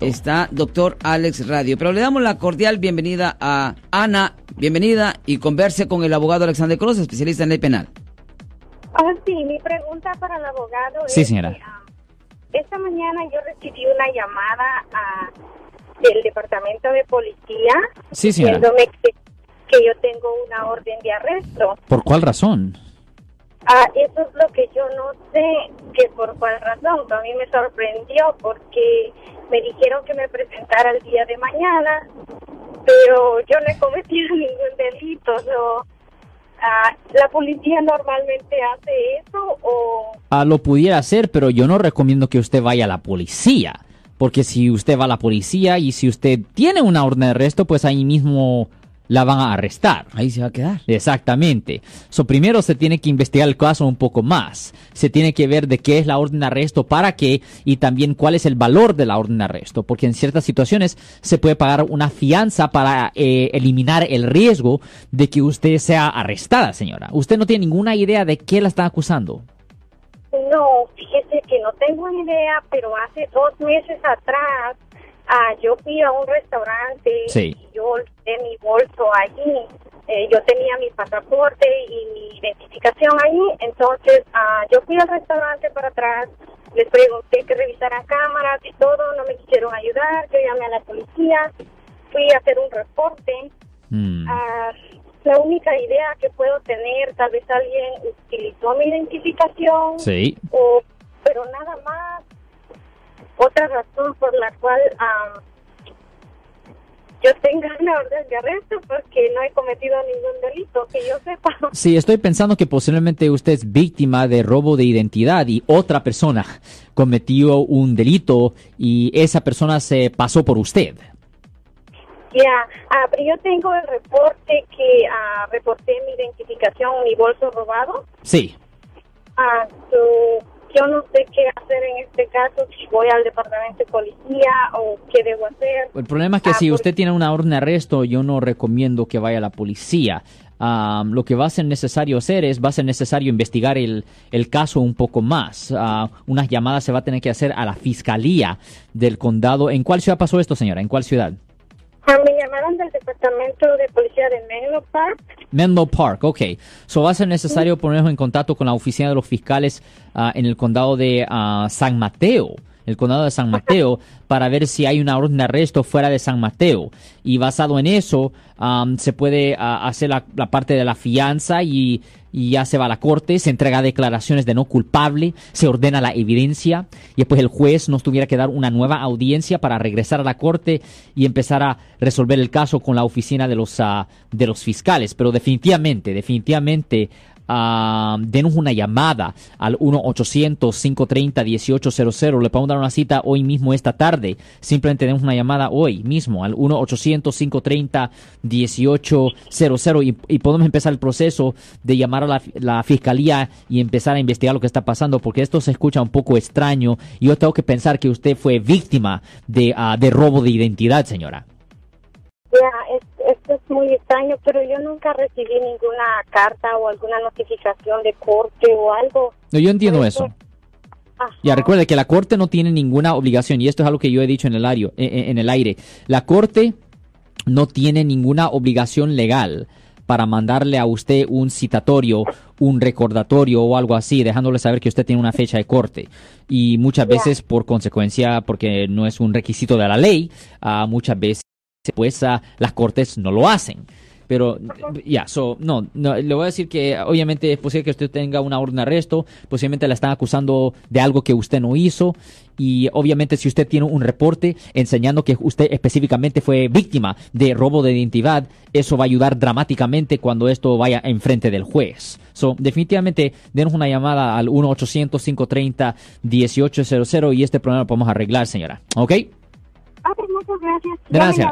está doctor Alex Radio. Pero le damos la cordial bienvenida a Ana. Bienvenida y converse con el abogado Alexander Cruz, especialista en ley penal. Ah, sí, mi pregunta para el abogado Sí, es señora. ah, esta mañana yo recibí una llamada ah, del departamento de policía Sí, señora. diciéndome que, que yo tengo una orden de arresto. ¿Por cuál razón? Ah, eso es lo que yo no sé que por cuál razón. A mí me sorprendió porque me dijeron que me presentara el día de mañana, pero yo no he cometido ningún delito. No. Ah, ¿La policía normalmente hace eso o...? Ah, lo pudiera hacer, pero yo no recomiendo que usted vaya a la policía. Porque si usted va a la policía y si usted tiene una orden de arresto, pues ahí mismo la van a arrestar. Ahí se va a quedar. Exactamente. So, primero se tiene que investigar el caso un poco más. Se tiene que ver de qué es la orden de arresto, para qué y también cuál es el valor de la orden de arresto. Porque en ciertas situaciones se puede pagar una fianza para eh, eliminar el riesgo de que usted sea arrestada, señora. Usted no tiene ninguna idea de qué la están acusando. No, fíjese que no tengo ni idea, pero hace dos meses atrás ah, yo fui a un restaurante Sí. y yo olvidé mi bolso allí. Eh, yo tenía mi pasaporte y mi identificación allí, entonces ah, yo fui al restaurante para atrás, les pregunté que revisaran cámaras y todo, no me quisieron ayudar, yo llamé a la policía, fui a hacer un reporte. Mm. Ah, la única idea que puedo tener, tal vez alguien utilizó mi identificación, Sí. o, pero nada más. Otra razón por la cual am, yo tenga una orden de arresto porque no he cometido ningún delito, que yo sepa. Sí, estoy pensando que posiblemente usted es víctima de robo de identidad y otra persona cometió un delito y esa persona se pasó por usted. Ya, ah, pero yo tengo el reporte que ah, reporté mi identificación, mi bolso robado. Sí. Ah, so, yo no sé qué hacer en este caso, si voy al departamento de policía o qué debo hacer. El problema es que Ah, si usted tiene una orden de arresto, yo no recomiendo que vaya a la policía. Lo que va a ser necesario hacer es, va a ser necesario investigar el, el caso un poco más. Ah, unas llamadas se va a tener que hacer a la fiscalía del condado. ¿En cuál ciudad pasó esto, señora? ¿En cuál ciudad? Ah, me llamaron del departamento de policía de Menlo Park. Menlo Park, ok. So va a ser necesario ponernos en contacto con la oficina de los fiscales ah, en el condado de ah, San Mateo, el condado de San Mateo, para ver si hay una orden de arresto fuera de San Mateo. Y basado en eso, am, se puede hacer la, parte de la fianza y, y ya se va a la corte, se entrega declaraciones de no culpable, se ordena la evidencia y después el juez nos tuviera que dar una nueva audiencia para regresar a la corte y empezar a resolver el caso con la oficina de los, ah, de los fiscales. Pero definitivamente, definitivamente, ah, denos una llamada al 1-800-530-1800. Le podemos dar una cita hoy mismo, esta tarde. Simplemente denos una llamada hoy mismo al 1-800-530-1800 y, y podemos empezar el proceso de llamar a la, fiscalía y empezar a investigar lo que está pasando porque esto se escucha un poco extraño y yo tengo que pensar que usted fue víctima de, ah, de robo de identidad, señora. Ya, es- esto es muy extraño, pero yo nunca recibí ninguna carta o alguna notificación de corte o algo. No, yo entiendo eso. Ajá. Ya recuerde que la corte no tiene ninguna obligación y esto es algo que yo he dicho en el, ario- en- en- en el aire. La corte no tiene ninguna obligación legal para mandarle a usted un citatorio, un recordatorio o algo así, dejándole saber que usted tiene una fecha de corte. Y muchas veces, por consecuencia, porque no es un requisito de la ley, ah, muchas veces pues ah, las cortes no lo hacen. Pero ya, so, no, no, le voy a decir que obviamente es posible que usted tenga una orden de arresto, posiblemente la están acusando de algo que usted no hizo y obviamente si usted tiene un reporte enseñando que usted específicamente fue víctima de robo de identidad, eso va a ayudar dramáticamente cuando esto vaya enfrente del juez. So, definitivamente, denos una llamada al 1-800-530-1800 y este problema lo podemos arreglar, señora. ¿Ok? Muchas gracias.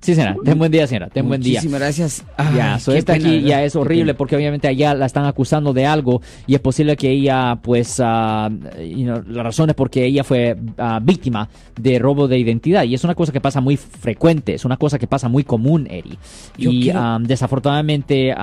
Sí, señora. Ten buen día, señora. Ten buen día. Muchísimas gracias. Ay, Ya, so esta pena, aquí ¿verdad? ya es horrible porque obviamente allá la están acusando de algo y es posible que ella, pues, ah, you know, la razón es porque ella fue ah, víctima de robo de identidad y es una cosa que pasa muy frecuente, es una cosa que pasa muy común, Eri. Yo y quiero- ah, desafortunadamente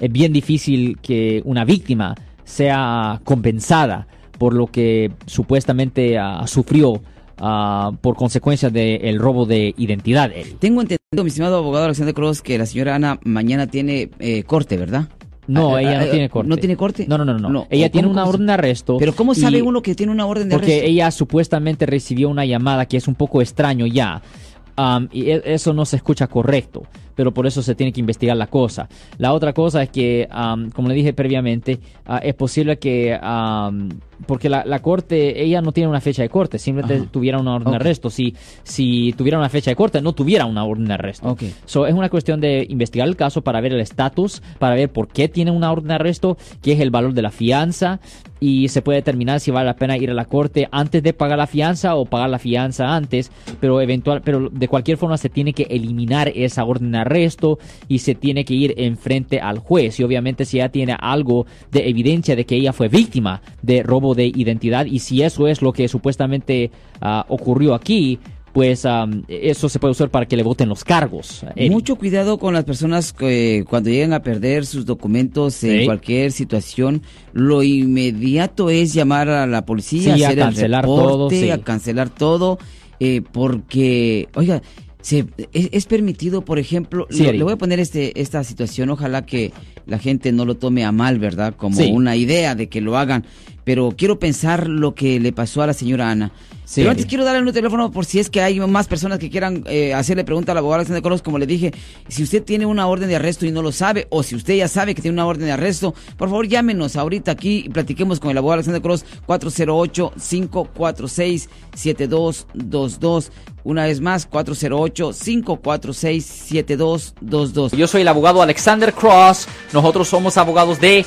es bien difícil que una víctima sea compensada por lo que supuestamente sufrió ah, por consecuencia del robo de identidad. Tengo entendido, mi estimado abogado Alexander Cruz, que la señora Ana mañana tiene eh, corte, ¿verdad? No, Ah, ella ah, no tiene corte. ¿No tiene corte? No, no, no, no. No. Ella ¿Cómo- tiene una orden de arresto. Pero ¿cómo sabe y- uno que tiene una orden de Porque arresto? ella supuestamente recibió una llamada que es un poco extraño ya. Am, y e- eso no se escucha correcto, pero por eso se tiene que investigar la cosa. La otra cosa es que, am, como le dije previamente, ah, es posible que, am, porque la, la corte, ella no tiene una fecha de corte, simplemente Ajá. tuviera una orden Ok. de arresto. Si, si tuviera una fecha de corte, no tuviera una orden de arresto. Ok. So, es una cuestión de investigar el caso para ver el estatus, para ver por qué tiene una orden de arresto, qué es el valor de la fianza y se puede determinar si vale la pena ir a la corte antes de pagar la fianza o pagar la fianza antes, pero eventual, pero de cualquier forma se tiene que eliminar esa orden de arresto y se tiene que ir enfrente al juez y obviamente si ya tiene algo de evidencia de que ella fue víctima de robo de identidad y si eso es lo que supuestamente ah, ocurrió aquí, pues am, eso se puede usar para que le voten los cargos. Mucho cuidado con las personas que cuando llegan a perder sus documentos en cualquier situación, lo inmediato es llamar a la policía, Sí, a hacer el cancelar reporte, todo, sí. a cancelar todo, eh, porque, oiga, se, es, es permitido, por ejemplo, Sí, le voy a poner este, esta situación, ojalá que la gente no lo tome a mal, ¿verdad? Como Sí. una idea de que lo hagan, pero quiero pensar lo que le pasó a la señora Ana. Sí, pero antes quiero darle un teléfono por si es que hay más personas que quieran eh, hacerle pregunta al abogado Alexander Coros, como le dije, si usted tiene una orden de arresto y no lo sabe, o si usted ya sabe que tiene una orden de arresto, por favor llámenos ahorita aquí y platiquemos con el abogado Alexander Coros 408-546-7222. Una vez más, 408-546-7222. Yo soy el abogado Alexander Cross. Nosotros somos abogados de